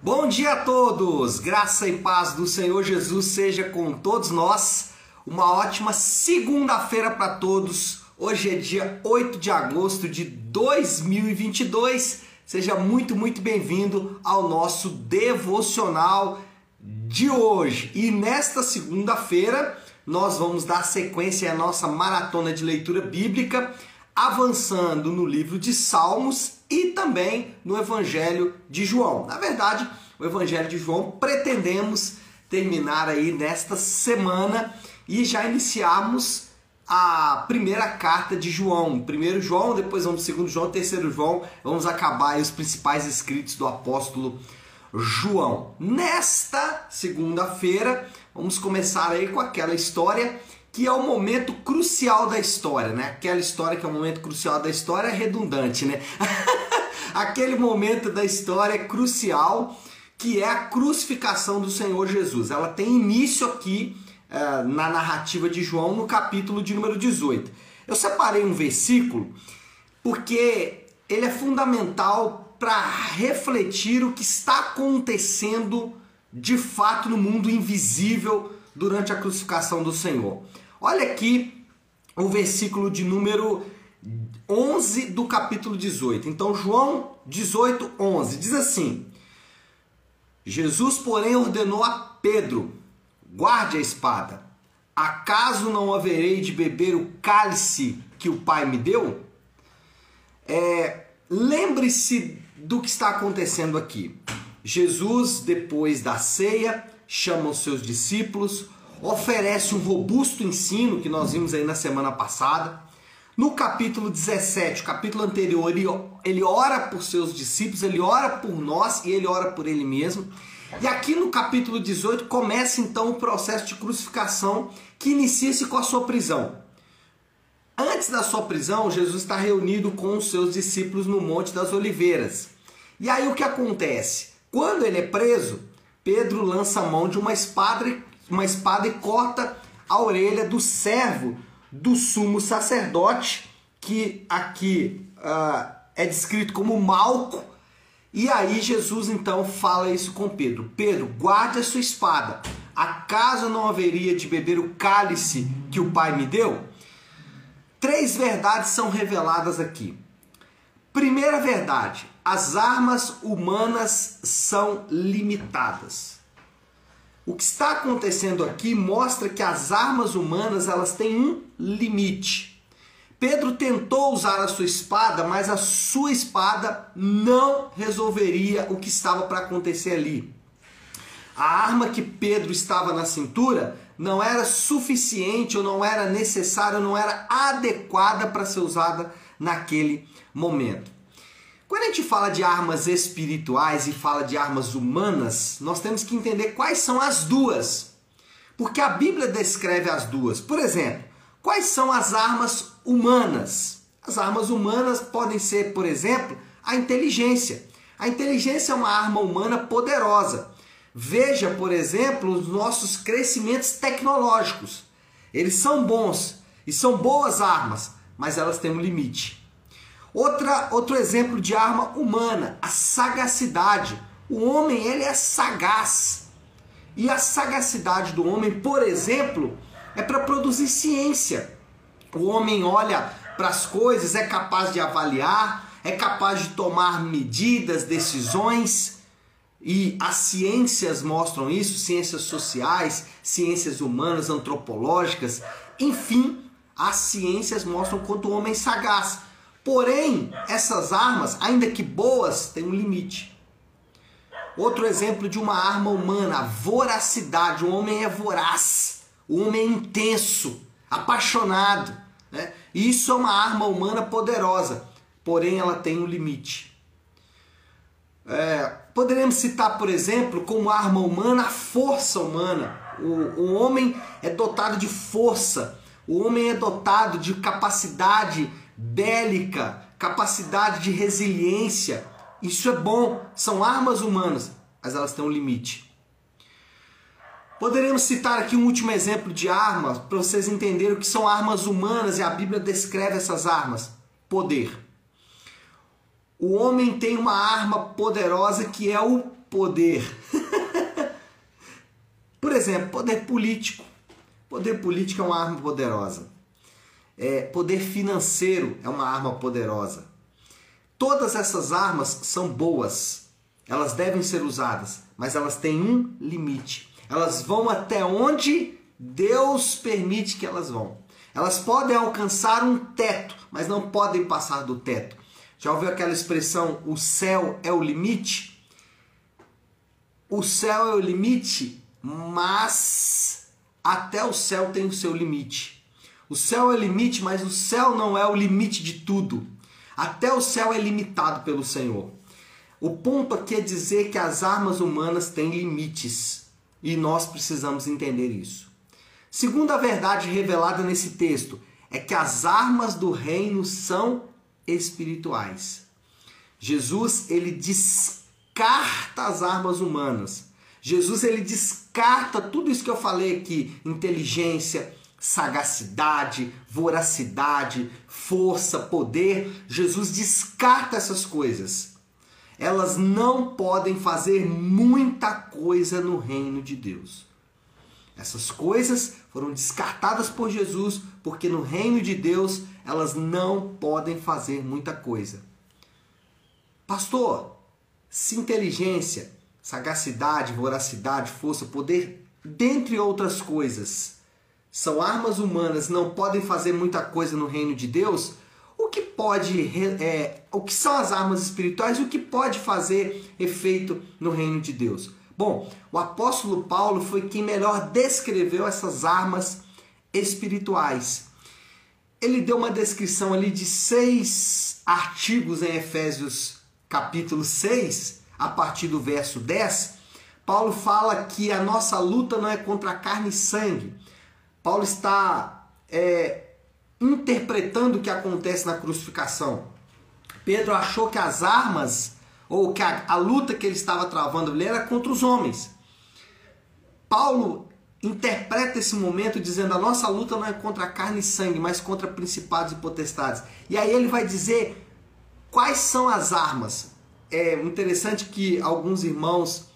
Bom dia a todos! Graça e paz do Senhor Jesus seja com todos nós. Uma ótima segunda-feira para todos. Hoje é dia 8 de agosto de 2022. Seja muito, muito bem-vindo ao nosso devocional de hoje. E nesta segunda-feira, nós vamos dar sequência à nossa maratona de leitura bíblica, avançando no livro de Salmos e também no Evangelho de João. Na verdade, o Evangelho de João pretendemos terminar aí nesta semana e já iniciarmos a primeira carta de João. Primeiro João, depois vamos segundo João, terceiro João, vamos acabar aí os principais escritos do apóstolo João. Nesta segunda-feira, vamos começar aí com aquela história que é o momento crucial da história, né? Aquela história que é o momento crucial da história é redundante, né? Aquele momento da história crucial que é a crucificação do Senhor Jesus. Ela tem início aqui uh, na narrativa de João, no capítulo de número 18. Eu separei um versículo porque ele é fundamental para refletir o que está acontecendo de fato no mundo invisível durante a crucificação do Senhor. Olha aqui o versículo de número 11 do capítulo 18. Então, João 18, 11 diz assim: Jesus, porém, ordenou a Pedro: guarde a espada. Acaso não haverei de beber o cálice que o Pai me deu? É, Lembre-se do que está acontecendo aqui. Jesus, depois da ceia, chama os seus discípulos, oferece um robusto ensino que nós vimos aí na semana passada. No capítulo 17, capítulo anterior, ele, ele ora por seus discípulos, ele ora por nós e ele ora por ele mesmo. E aqui no capítulo 18 começa então o processo de crucificação que inicia-se com a sua prisão. Antes da sua prisão, Jesus está reunido com os seus discípulos no Monte das Oliveiras. E aí o que acontece? Quando ele é preso, Pedro lança a mão de uma espada, uma espada e corta a orelha do servo do sumo sacerdote, que aqui uh, é descrito como Malco. E aí Jesus então fala isso com Pedro: Pedro, guarde a sua espada. Acaso não haveria de beber o cálice que o Pai me deu? Três verdades são reveladas aqui. Primeira verdade: as armas humanas são limitadas. O que está acontecendo aqui mostra que as armas humanas elas têm um limite. Pedro tentou usar a sua espada, mas a sua espada não resolveria o que estava para acontecer ali. A arma que Pedro estava na cintura não era suficiente ou não era necessária, não era adequada para ser usada naquele momento. Quando a gente fala de armas espirituais e fala de armas humanas, nós temos que entender quais são as duas. Porque a Bíblia descreve as duas. Por exemplo, quais são as armas humanas? As armas humanas podem ser, por exemplo, a inteligência. A inteligência é uma arma humana poderosa. Veja, por exemplo, os nossos crescimentos tecnológicos. Eles são bons e são boas armas, mas elas têm um limite. Outra, outro exemplo de arma humana, a sagacidade. O homem ele é sagaz. E a sagacidade do homem, por exemplo, é para produzir ciência. O homem olha para as coisas, é capaz de avaliar, é capaz de tomar medidas, decisões. E as ciências mostram isso, ciências sociais, ciências humanas, antropológicas, enfim, as ciências mostram quanto o homem é sagaz. Porém, essas armas, ainda que boas, têm um limite. Outro exemplo de uma arma humana, a voracidade. O homem é voraz, o homem é intenso, apaixonado. Né? Isso é uma arma humana poderosa, porém ela tem um limite. É, poderemos citar, por exemplo, como arma humana a força humana. O, o homem é dotado de força, o homem é dotado de capacidade bélica, capacidade de resiliência. Isso é bom, são armas humanas, mas elas têm um limite. Poderíamos citar aqui um último exemplo de arma para vocês entenderem o que são armas humanas e a Bíblia descreve essas armas: poder. O homem tem uma arma poderosa que é o poder. Por exemplo, poder político. Poder político é uma arma poderosa. É, poder financeiro é uma arma poderosa. Todas essas armas são boas. Elas devem ser usadas, mas elas têm um limite. Elas vão até onde Deus permite que elas vão. Elas podem alcançar um teto, mas não podem passar do teto. Já ouviu aquela expressão, o céu é o limite? O céu é o limite, mas até o céu tem o seu limite. O céu é o limite, mas o céu não é o limite de tudo. Até o céu é limitado pelo Senhor. O ponto aqui é dizer que as armas humanas têm limites e nós precisamos entender isso. Segunda verdade revelada nesse texto é que as armas do reino são espirituais. Jesus, ele descarta as armas humanas. Jesus, ele descarta tudo isso que eu falei aqui, inteligência, sagacidade, voracidade, força, poder. Jesus descarta essas coisas. Elas não podem fazer muita coisa no reino de Deus. Essas coisas foram descartadas por Jesus, porque no reino de Deus elas não podem fazer muita coisa. Pastor, se inteligência, sagacidade, voracidade, força, poder, dentre outras coisas, são armas humanas, não podem fazer muita coisa no reino de Deus, o que pode, é, o que são as armas espirituais e o que pode fazer efeito no reino de Deus? Bom, o apóstolo Paulo foi quem melhor descreveu essas armas espirituais. Ele deu uma descrição ali de seis artigos em Efésios capítulo 6, a partir do verso 10. Paulo fala que a nossa luta não é contra carne e sangue. Paulo está é, interpretando o que acontece na crucificação. Pedro achou que as armas ou que a, a luta que ele estava travando ali era contra os homens. Paulo interpreta esse momento dizendo a nossa luta não é contra carne e sangue, mas contra principados e potestades. E aí ele vai dizer quais são as armas. É interessante que alguns irmãos,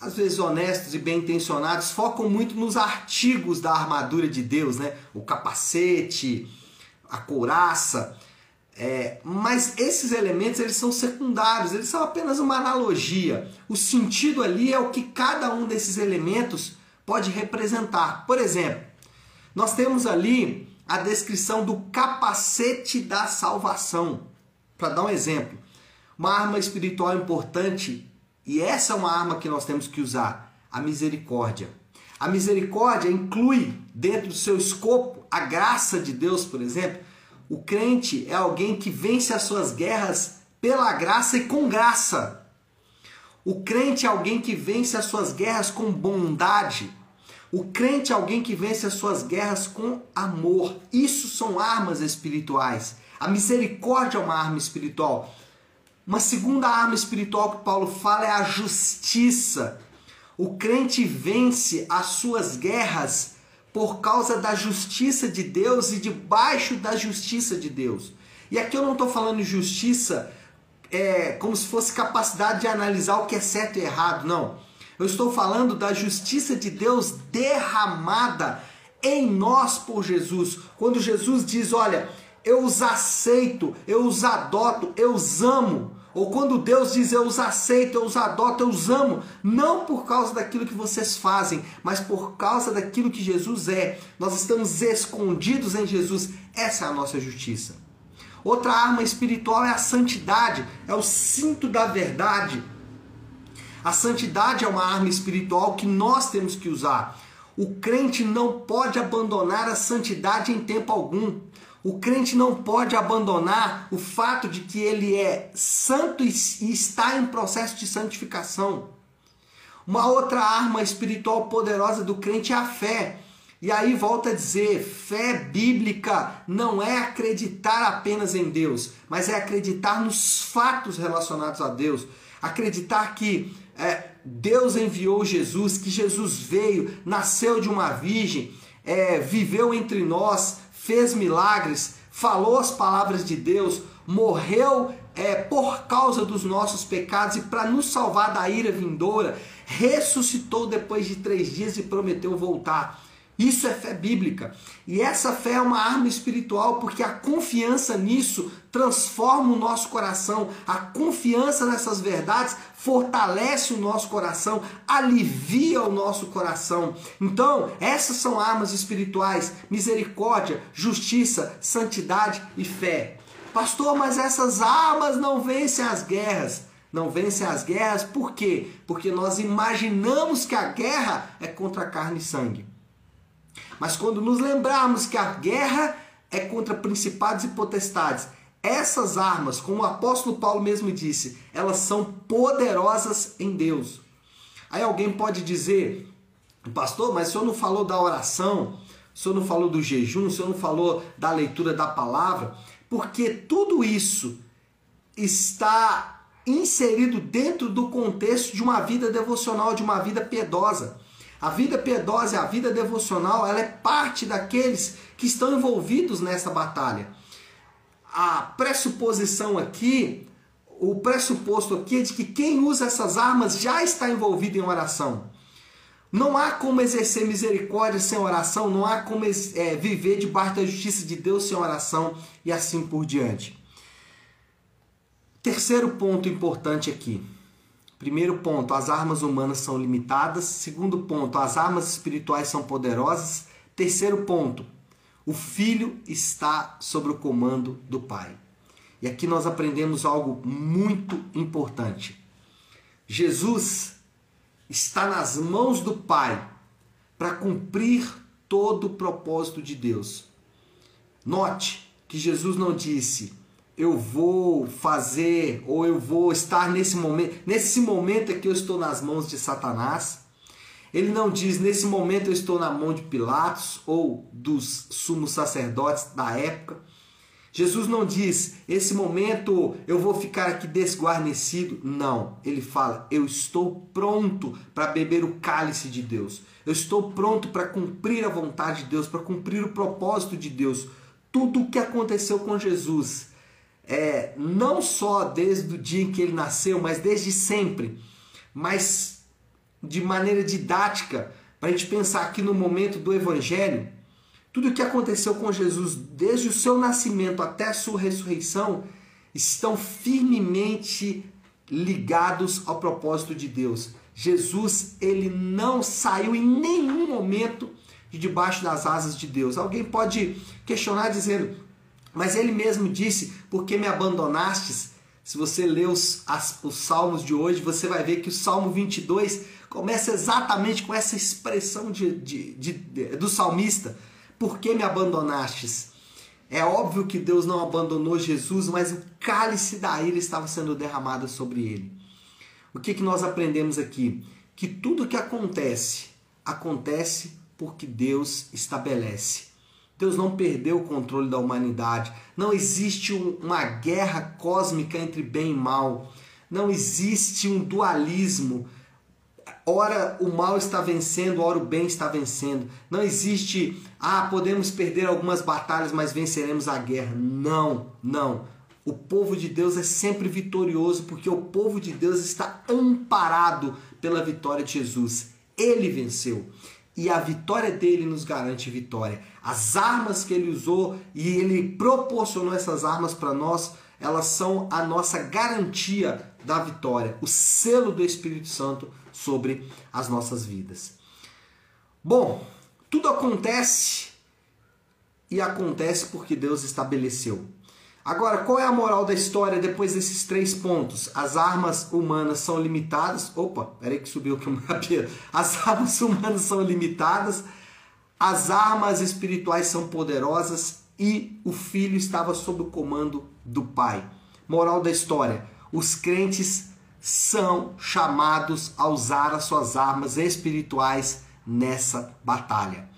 às vezes honestos e bem intencionados, focam muito nos artigos da armadura de Deus, né? O capacete, a couraça. É, mas esses elementos eles são secundários, eles são apenas uma analogia. O sentido ali é o que cada um desses elementos pode representar. Por exemplo, nós temos ali a descrição do capacete da salvação. Para dar um exemplo, uma arma espiritual importante, e essa é uma arma que nós temos que usar, a misericórdia. A misericórdia inclui dentro do seu escopo a graça de Deus, por exemplo, o crente é alguém que vence as suas guerras pela graça e com graça. O crente é alguém que vence as suas guerras com bondade. O crente é alguém que vence as suas guerras com amor. Isso são armas espirituais. A misericórdia é uma arma espiritual. Uma segunda arma espiritual que Paulo fala é a justiça. O crente vence as suas guerras por causa da justiça de Deus e debaixo da justiça de Deus. E aqui eu não estou falando justiça é, como se fosse capacidade de analisar o que é certo e errado, não. Eu estou falando da justiça de Deus derramada em nós por Jesus. Quando Jesus diz: Olha, eu os aceito, eu os adoto, eu os amo. Ou quando Deus diz eu os aceito, eu os adoto, eu os amo, não por causa daquilo que vocês fazem, mas por causa daquilo que Jesus é. Nós estamos escondidos em Jesus. Essa é a nossa justiça. Outra arma espiritual é a santidade, é o cinto da verdade. A santidade é uma arma espiritual que nós temos que usar. O crente não pode abandonar a santidade em tempo algum. O crente não pode abandonar o fato de que ele é santo e está em processo de santificação. Uma outra arma espiritual poderosa do crente é a fé. E aí volta a dizer, fé bíblica não é acreditar apenas em Deus, mas é acreditar nos fatos relacionados a Deus. Acreditar que é, Deus enviou Jesus, que Jesus veio, nasceu de uma virgem, é, viveu entre nós, fez milagres, falou as palavras de Deus, morreu é, por causa dos nossos pecados e para nos salvar da ira vindoura, ressuscitou depois de três dias e prometeu voltar. Isso é fé bíblica. E essa fé é uma arma espiritual porque a confiança nisso transforma o nosso coração. A confiança nessas verdades fortalece o nosso coração, alivia o nosso coração. Então, essas são armas espirituais: misericórdia, justiça, santidade e fé. Pastor, mas essas armas não vencem as guerras. Não vencem as guerras por quê? Porque nós imaginamos que a guerra é contra carne e sangue. Mas quando nos lembrarmos que a guerra é contra principados e potestades, essas armas, como o apóstolo Paulo mesmo disse, elas são poderosas em Deus. Aí alguém pode dizer, pastor, mas o senhor não falou da oração, o senhor não falou do jejum, o senhor não falou da leitura da palavra, porque tudo isso está inserido dentro do contexto de uma vida devocional, de uma vida piedosa. A vida piedosa e a vida devocional, ela é parte daqueles que estão envolvidos nessa batalha. A pressuposição aqui, o pressuposto aqui é de que quem usa essas armas já está envolvido em oração. Não há como exercer misericórdia sem oração, não há como é, viver debaixo da justiça de Deus sem oração e assim por diante. Terceiro ponto importante aqui. Primeiro ponto, as armas humanas são limitadas. Segundo ponto, as armas espirituais são poderosas. Terceiro ponto, o filho está sob o comando do pai. E aqui nós aprendemos algo muito importante. Jesus está nas mãos do pai para cumprir todo o propósito de Deus. Note que Jesus não disse: eu vou fazer ou eu vou estar nesse momento, nesse momento é que eu estou nas mãos de Satanás. Ele não diz nesse momento eu estou na mão de Pilatos ou dos sumos sacerdotes da época. Jesus não diz esse momento eu vou ficar aqui desguarnecido. Não, ele fala eu estou pronto para beber o cálice de Deus. Eu estou pronto para cumprir a vontade de Deus, para cumprir o propósito de Deus. Tudo o que aconteceu com Jesus é, não só desde o dia em que ele nasceu, mas desde sempre, mas de maneira didática, para a gente pensar aqui no momento do Evangelho, tudo o que aconteceu com Jesus desde o seu nascimento até a sua ressurreição estão firmemente ligados ao propósito de Deus. Jesus, ele não saiu em nenhum momento de debaixo das asas de Deus. Alguém pode questionar dizendo: mas ele mesmo disse: Porque me abandonastes? Se você ler os, os salmos de hoje, você vai ver que o Salmo 22 começa exatamente com essa expressão de, de, de, de do salmista: Por que me abandonastes? É óbvio que Deus não abandonou Jesus, mas o cálice da ira estava sendo derramado sobre ele. O que, que nós aprendemos aqui? Que tudo que acontece, acontece porque Deus estabelece. Deus não perdeu o controle da humanidade. Não existe uma guerra cósmica entre bem e mal. Não existe um dualismo. Ora o mal está vencendo, ora o bem está vencendo. Não existe, ah, podemos perder algumas batalhas, mas venceremos a guerra. Não, não. O povo de Deus é sempre vitorioso porque o povo de Deus está amparado pela vitória de Jesus. Ele venceu e a vitória dele nos garante vitória. As armas que ele usou e ele proporcionou essas armas para nós, elas são a nossa garantia da vitória, o selo do Espírito Santo sobre as nossas vidas. Bom, tudo acontece e acontece porque Deus estabeleceu. Agora, qual é a moral da história depois desses três pontos? As armas humanas são limitadas. Opa, peraí que subiu aqui uma rapida. As armas humanas são limitadas, as armas espirituais são poderosas e o filho estava sob o comando do pai. Moral da história: os crentes são chamados a usar as suas armas espirituais nessa batalha.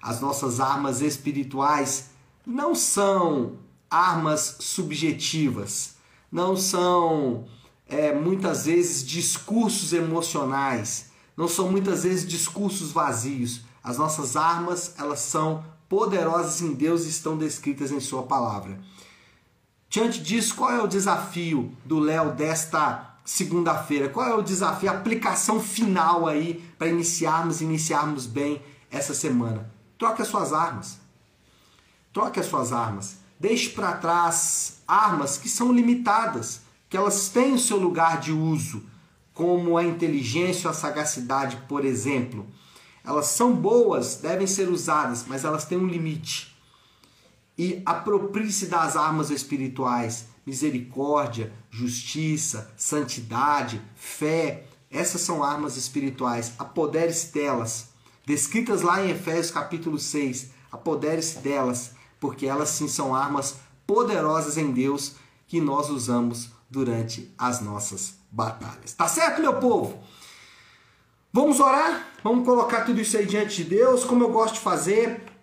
As nossas armas espirituais não são armas subjetivas, não são é, muitas vezes discursos emocionais, não são muitas vezes discursos vazios. As nossas armas, elas são poderosas em Deus e estão descritas em Sua palavra. Diante disso, qual é o desafio do Léo desta segunda-feira? Qual é o desafio, a aplicação final aí para iniciarmos, iniciarmos bem essa semana? Troque as suas armas. Troque as suas armas. Deixe para trás armas que são limitadas, que elas têm o seu lugar de uso, como a inteligência ou a sagacidade, por exemplo. Elas são boas, devem ser usadas, mas elas têm um limite e aproprie-se das armas espirituais, misericórdia, justiça, santidade, fé. Essas são armas espirituais. Apodere-se delas. Descritas lá em Efésios capítulo 6. Apodere-se delas, porque elas sim são armas poderosas em Deus que nós usamos durante as nossas batalhas. Tá certo, meu povo? Vamos orar? Vamos colocar tudo isso aí diante de Deus, como eu gosto de fazer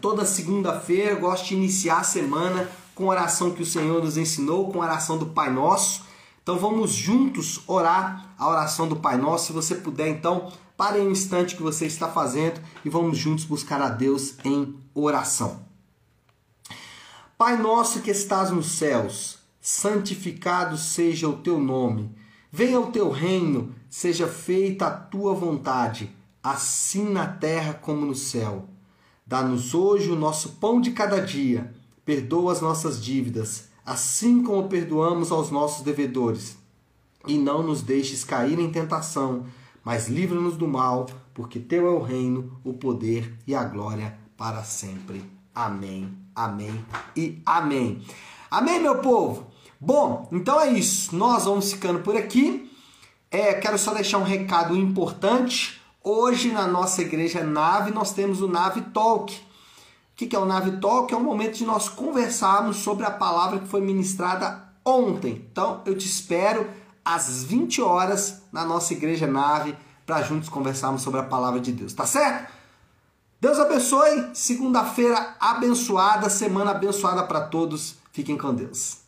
Toda segunda-feira gosto de iniciar a semana com a oração que o Senhor nos ensinou, com a oração do Pai Nosso. Então vamos juntos orar a oração do Pai Nosso. Se você puder, então, pare um instante que você está fazendo e vamos juntos buscar a Deus em oração. Pai nosso que estás nos céus, santificado seja o teu nome. Venha o teu reino, seja feita a tua vontade, assim na terra como no céu. Dá-nos hoje o nosso pão de cada dia. Perdoa as nossas dívidas, assim como perdoamos aos nossos devedores. E não nos deixes cair em tentação, mas livra-nos do mal, porque teu é o reino, o poder e a glória para sempre. Amém, amém e amém. Amém, meu povo? Bom, então é isso. Nós vamos ficando por aqui. É, quero só deixar um recado importante. Hoje na nossa igreja Nave nós temos o Nave Talk. O que é o Nave Talk? É um momento de nós conversarmos sobre a palavra que foi ministrada ontem. Então eu te espero às 20 horas na nossa igreja Nave para juntos conversarmos sobre a palavra de Deus, tá certo? Deus abençoe. Segunda-feira abençoada, semana abençoada para todos. Fiquem com Deus.